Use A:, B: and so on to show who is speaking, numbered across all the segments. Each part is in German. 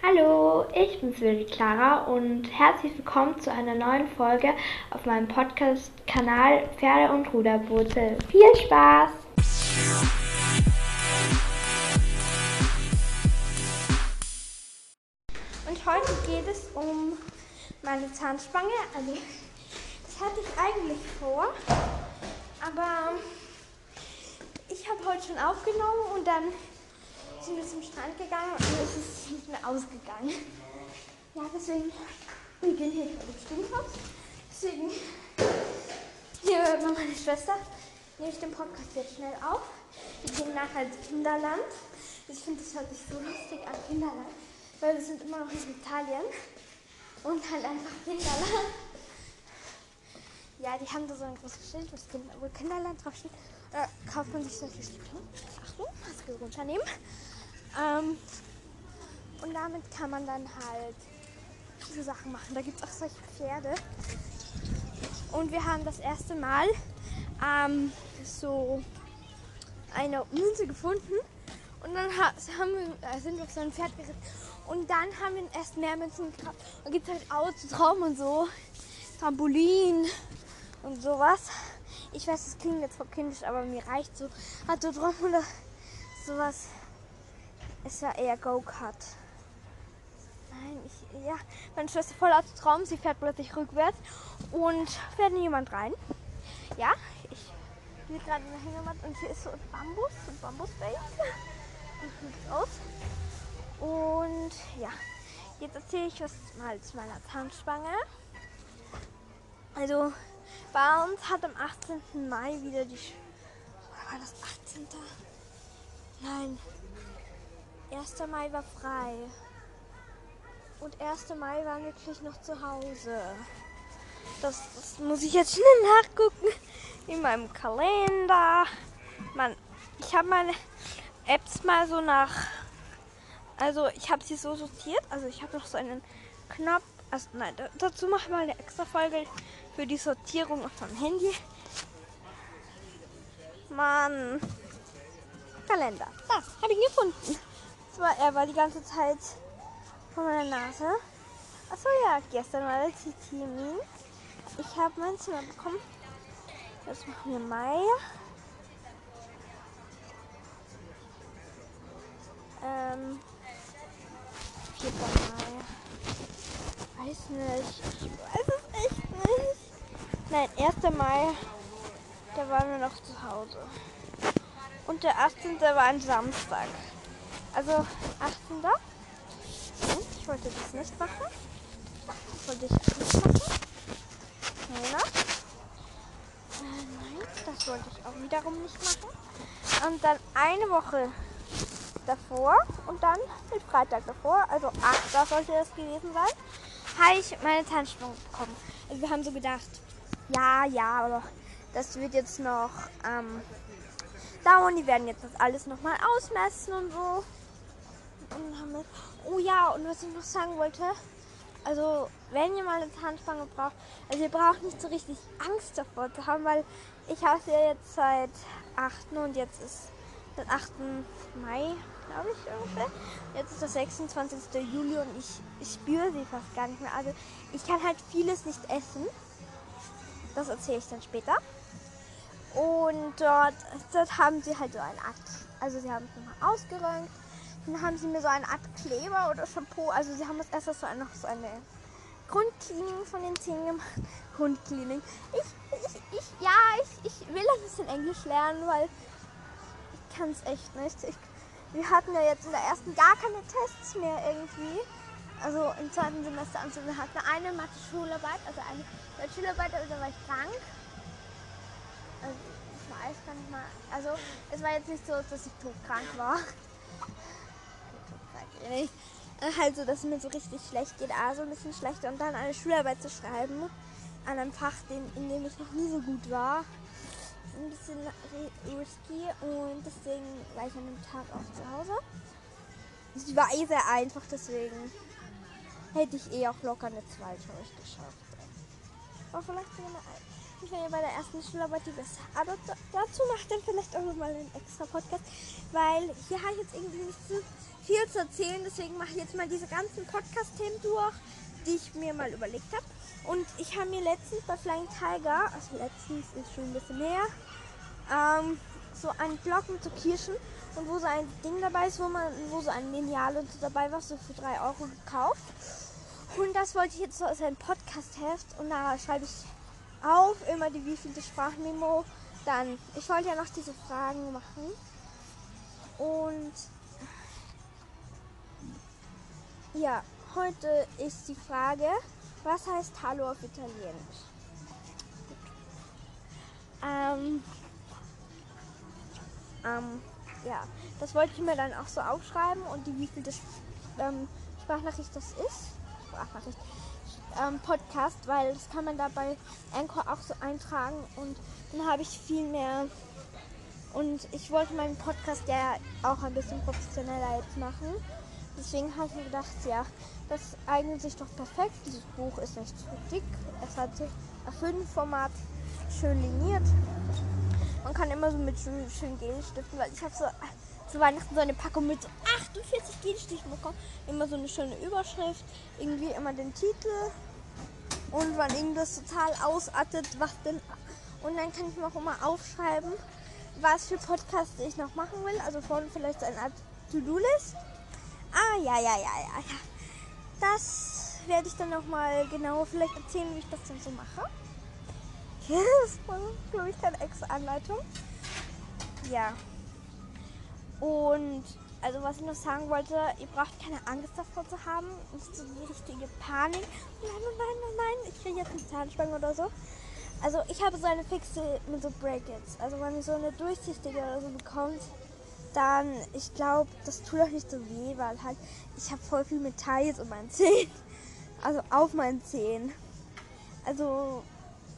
A: Hallo, ich bin Silvi Clara und herzlich willkommen zu einer neuen Folge auf meinem Podcast-Kanal Pferde und Ruderboote. Viel Spaß! Und heute geht es um meine Zahnspange. Also, das hatte ich eigentlich vor, aber ich habe heute schon aufgenommen und dann sind wir zum Strand gegangen und es ist nicht mehr ausgegangen. Ja, deswegen, wir gehen hier vor dem Stinkhaus. Deswegen, hier hört man meine Schwester, nehme ich den Podcast jetzt schnell auf. Wir gehen nachher ins Kinderland. Ich finde, das hört sich so lustig an, Kinderland, weil wir sind immer noch in Italien und halt einfach Kinderland. Ja, die haben da so ein großes Schild, wo Kinderland draufsteht. Da kauft man sich solche Stückchen. Achtung, Maske runternehmen. Ähm, und damit kann man dann halt viele Sachen machen. Da gibt es auch solche Pferde. Und wir haben das erste Mal ähm, so eine Münze gefunden. Und dann haben wir, äh, sind wir auf so ein Pferd geritten. Und dann haben wir erst mehr Münzen gekauft. Da gibt es halt Autotraum und so. Trampolin und sowas. Ich weiß, das klingt jetzt voll kindisch, aber mir reicht so. Autotraum oder sowas ist ja eher Go-Kart. Nein, ich, ja, meine Schwester voll aus Traum, sie fährt plötzlich rückwärts und fährt jemand rein. Ja, ich bin gerade in der Hängematte und hier ist so ein Bambus, so ein sieht aus. Und ja, jetzt erzähle ich was mal zu meiner Zahnspange. Also, bei uns hat am 18. Mai wieder die. Oder war das 18. Nein, 1. Mai war frei. Und 1. Mai waren wirklich noch zu Hause. Das, das muss ich jetzt schnell nachgucken. In meinem Kalender. Man, ich habe meine Apps mal so nach. Also ich habe sie so sortiert. Also ich habe noch so einen Knopf. Also nein, dazu mache ich mal eine extra Folge für die Sortierung auf meinem Handy. Mann. Kalender. Da, habe ich ihn war, er war die ganze Zeit vor meiner Nase. Achso ja, gestern war der Termin. Ich habe mein Zimmer bekommen. Jetzt machen wir Mai. Ähm, 4. Mai. Weiß nicht. Ich weiß es echt nicht. Nein, 1. Mai. Da waren wir noch zu Hause. Und der 18. war ein Samstag. Also 18. Hm, ich wollte das nicht machen. Wollte ich nicht machen. Nein, äh, nein, das wollte ich auch wiederum nicht machen. Und dann eine Woche davor und dann den Freitag davor, also 8. sollte das gewesen sein, habe ich meine Tanzsprung bekommen. Also wir haben so gedacht, ja, ja, aber das wird jetzt noch ähm, dauern. Die werden jetzt das alles nochmal ausmessen und so und haben Oh ja, und was ich noch sagen wollte, also wenn ihr mal eine Zahnspange braucht, also ihr braucht nicht so richtig Angst davor zu haben, weil ich habe sie ja jetzt seit 8. und jetzt ist der 8. Mai, glaube ich ungefähr. Jetzt ist der 26. Juli und ich, ich spüre sie fast gar nicht mehr. Also ich kann halt vieles nicht essen. Das erzähle ich dann später. Und dort, dort haben sie halt so einen Akt. Also sie haben es nochmal ausgeräumt dann haben sie mir so eine Art Kleber oder Shampoo. Also sie haben das erst so eine, noch so eine Grundcleaning von den Zähnen gemacht. Grundcleaning. Ich, ich, ich, ja, ich, ich will ein bisschen Englisch lernen, weil ich kann es echt nicht. Ich, wir hatten ja jetzt in der ersten gar keine Tests mehr irgendwie. Also im zweiten Semester. Also wir hatten eine Mathe-Schularbeit, also eine Schularbeit, da war ich krank. Also ich weiß gar nicht mal. Also es war jetzt nicht so, dass ich todkrank war nicht. Halt so, dass es mir so richtig schlecht geht, also ein bisschen schlechter und dann eine Schularbeit zu schreiben an einem Fach, in dem ich noch nie so gut war. Ein bisschen risky und deswegen war ich an dem Tag auch zu Hause. Es war eh sehr einfach, deswegen hätte ich eh auch locker eine 2 geschafft. Aber vielleicht sogar eine 1. Ich war bei der ersten Schularbeit die besser. Aber dazu macht dann vielleicht auch nochmal einen extra Podcast, weil hier habe ich jetzt irgendwie nicht so viel zu erzählen, deswegen mache ich jetzt mal diese ganzen Podcast-Themen durch, die ich mir mal überlegt habe. Und ich habe mir letztens bei Flying Tiger, also letztens ist schon ein bisschen näher, ähm, so einen Block mit so Kirschen und wo so ein Ding dabei ist, wo man, wo so ein Lineal und so dabei war, so für 3 Euro gekauft. Und das wollte ich jetzt so als ein Podcast-Heft und da schreibe ich auf immer die wievielte Sprachmemo. Dann, ich wollte ja noch diese Fragen machen. Und ja, heute ist die Frage, was heißt Hallo auf Italienisch? Ähm, ähm, ja, das wollte ich mir dann auch so aufschreiben und die wievielte ähm, Sprachnachricht das ist. Sprachnachricht. Ähm, Podcast, weil das kann man da bei Anchor auch so eintragen und dann habe ich viel mehr. Und ich wollte meinen Podcast ja auch ein bisschen professioneller jetzt machen. Deswegen habe ich mir gedacht, ja, das eignet sich doch perfekt. Dieses Buch ist nicht zu dick. Es hat A5-Format schön liniert. Man kann immer so mit schönen schön Gelstiften, weil ich habe so zu Weihnachten so eine Packung mit 48 Gelstichen bekommen. Immer so eine schöne Überschrift, irgendwie immer den Titel und wann irgendwas total ausartet, was denn. Und dann kann ich mir auch immer aufschreiben, was für Podcasts ich noch machen will. Also vorne vielleicht so eine Art To-Do-List. Ah, ja, ja, ja, ja, ja. Das werde ich dann nochmal genau vielleicht erzählen, wie ich das dann so mache. Das war, glaube ich, keine extra Anleitung. Ja. Und also was ich noch sagen wollte, ihr braucht keine Angst davor zu haben. Nicht so die richtige Panik. Nein, nein, nein, nein, nein, ich kriege jetzt eine Zahnspange oder so. Also ich habe so eine fixe mit so Brackets. Also wenn ihr so eine durchsichtige oder so bekommt, dann, ich glaube, das tut auch nicht so weh, weil halt, ich habe voll viel Metall jetzt um meinen Zehen. Also auf meinen Zehen. Also,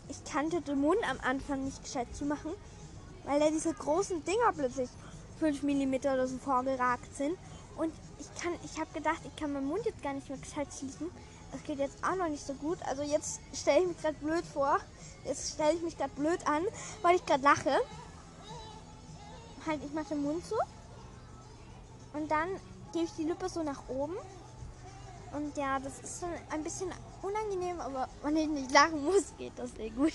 A: ich kannte den Mund am Anfang nicht gescheit zumachen, weil da diese großen Dinger plötzlich 5 mm oder so vorgeragt sind. Und ich kann, ich habe gedacht, ich kann meinen Mund jetzt gar nicht mehr gescheit schließen. Das geht jetzt auch noch nicht so gut. Also jetzt stelle ich mich gerade blöd vor. Jetzt stelle ich mich gerade blöd an, weil ich gerade lache halt, ich mache den Mund zu. Und dann gebe ich die Lippe so nach oben. Und ja, das ist schon ein bisschen unangenehm, aber wenn ich nicht lachen muss, geht das sehr gut.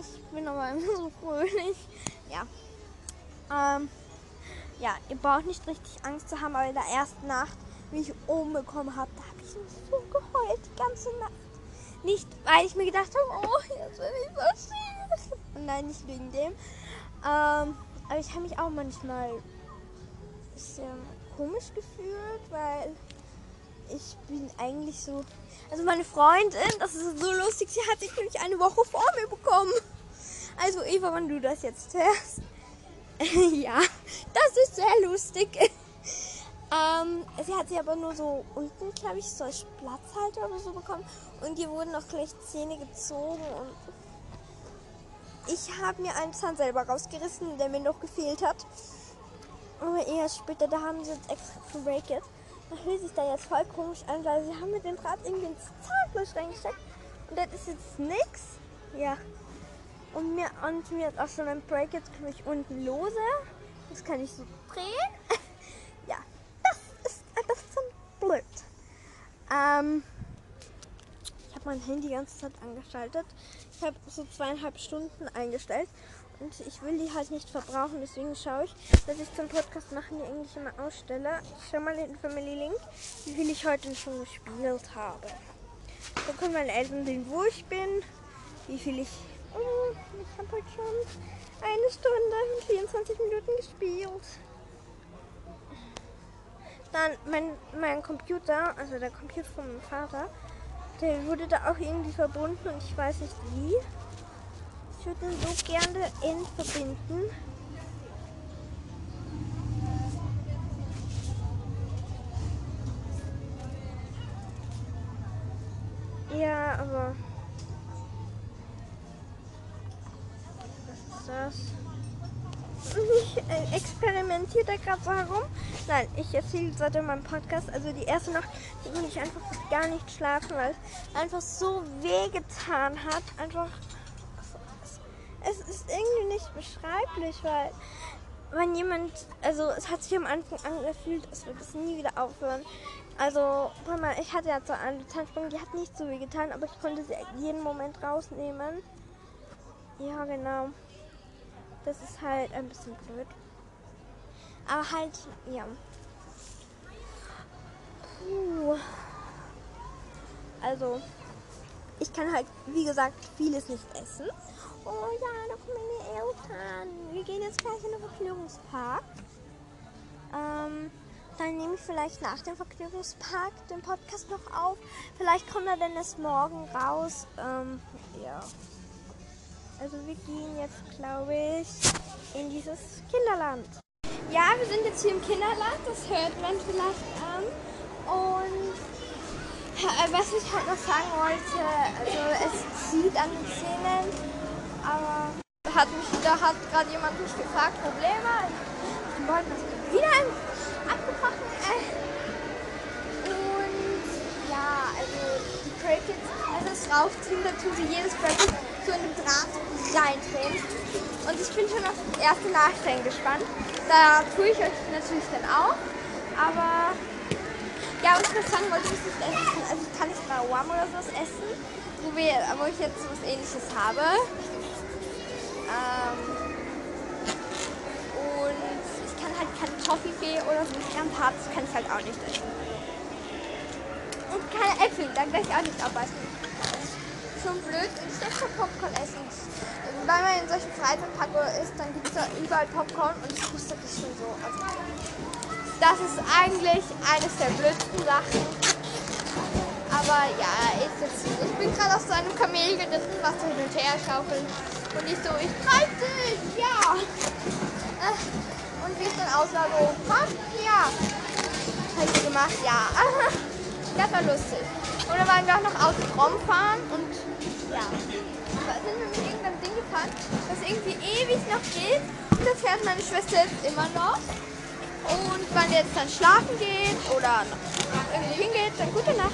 A: Ich bin aber immer so fröhlich. Ja. Ähm, ja, ihr braucht nicht richtig Angst zu haben, aber in der ersten Nacht, wie ich oben bekommen habe, da habe ich so geheult die ganze Nacht. Nicht, weil ich mir gedacht habe, oh, jetzt bin ich so schief. Und nein, nicht wegen dem. Ähm, aber ich habe mich auch manchmal ein bisschen komisch gefühlt, weil ich bin eigentlich so. Also meine Freundin, das ist so lustig, sie hat sich nämlich eine Woche vor mir bekommen. Also Eva, wenn du das jetzt hörst. ja, das ist sehr lustig. ähm, sie hat sie aber nur so unten, glaube ich, so als Platzhalter oder so bekommen. Und die wurden auch gleich Zähne gezogen und ich habe mir einen Zahn selber rausgerissen, der mir noch gefehlt hat. Aber erst später, da haben sie jetzt extra gebreaket. Da fühlt sich da jetzt voll komisch an, weil sie haben mit dem Draht irgendwie ins Zahnfleisch reingesteckt. Und das ist jetzt nix. Ja. Und mir, und mir ist auch schon ein Break komme ich unten lose. Das kann ich so drehen. ja, das ist einfach so blöd. Ähm, ich habe mein Handy die ganze Zeit angeschaltet. Ich habe so zweieinhalb Stunden eingestellt und ich will die halt nicht verbrauchen. Deswegen schaue ich, dass ich zum Podcast machen die eigentlich immer ausstelle. Ich schaue mal den Family Link, wie viel ich heute schon gespielt habe. Da können meine Eltern sehen, wo ich bin, wie viel ich. Ich habe heute schon eine Stunde und 24 Minuten gespielt. Dann mein, mein Computer, also der Computer von meinem Vater, der wurde da auch irgendwie verbunden und ich weiß nicht wie. Ich würde ihn so gerne in verbinden. Das? ich äh, experimentiere da gerade so herum. Nein, ich erzähle seit meinem Podcast. Also die erste Nacht konnte ich einfach gar nicht schlafen, weil es einfach so weh getan hat. Einfach. Es ist irgendwie nicht beschreiblich, weil wenn jemand, also es hat sich am Anfang angefühlt, es wird es nie wieder aufhören. Also, mal, ich hatte ja so eine Zahnspange, die hat nicht so weh getan, aber ich konnte sie jeden Moment rausnehmen. Ja, genau. Das ist halt ein bisschen blöd. Aber halt, ja. Puh. Also, ich kann halt, wie gesagt, vieles nicht essen. Oh ja, kommen meine Eltern. Wir gehen jetzt gleich in den Vergnügungspark. Ähm, dann nehme ich vielleicht nach dem Vergnügungspark den Podcast noch auf. Vielleicht kommt er dann erst morgen raus. Ähm, ja. Also wir gehen jetzt, glaube ich, in dieses Kinderland. Ja, wir sind jetzt hier im Kinderland. Das hört man vielleicht an. Und äh, was ich halt noch sagen wollte, also es zieht an den Zähnen, aber hat mich, da hat gerade jemand mich gefragt, Probleme. Ich wollte das wieder abgebrochen. Äh, und ja, also die Crickets, also das Raufziehen, da tun sie jedes Cricket in den Draht reindrehen. Und ich bin schon auf das erste Nachstellen gespannt. Da tue ich euch natürlich dann auch. Aber ja, was ich noch sagen wollte, ist nicht essen. Also ich kann nicht Rawam oder sowas essen, wo, wir, wo ich jetzt was ähnliches habe. Ähm, und ich kann halt keine Toffifee oder so Kernparts kann ich halt auch nicht essen. Und keine Äpfel, da kann ich auch nicht abbeißen. Schon blöd, ich darf Popcorn essen. Wenn man in solchen Freizeitpackungen ist, dann gibt es da überall Popcorn und ich wusste das schon so. Also, das ist eigentlich eines der blödsten Sachen. Aber ja, ist jetzt so. Ich bin gerade auf so einem Kamel geritten, was so hin und her schaukelt. Und ich so, ich dich, ja. Äh, und wie es dann aussah, so, ja. Hab ich gemacht, ja. Das war lustig. Dann waren wir auch noch außen rum fahren und ja. Sind wir mit irgendeinem Ding gefahren, das irgendwie ewig noch geht. Und da fährt meine Schwester jetzt immer noch. Und wenn jetzt dann schlafen geht oder noch irgendwie hingeht, dann gute Nacht.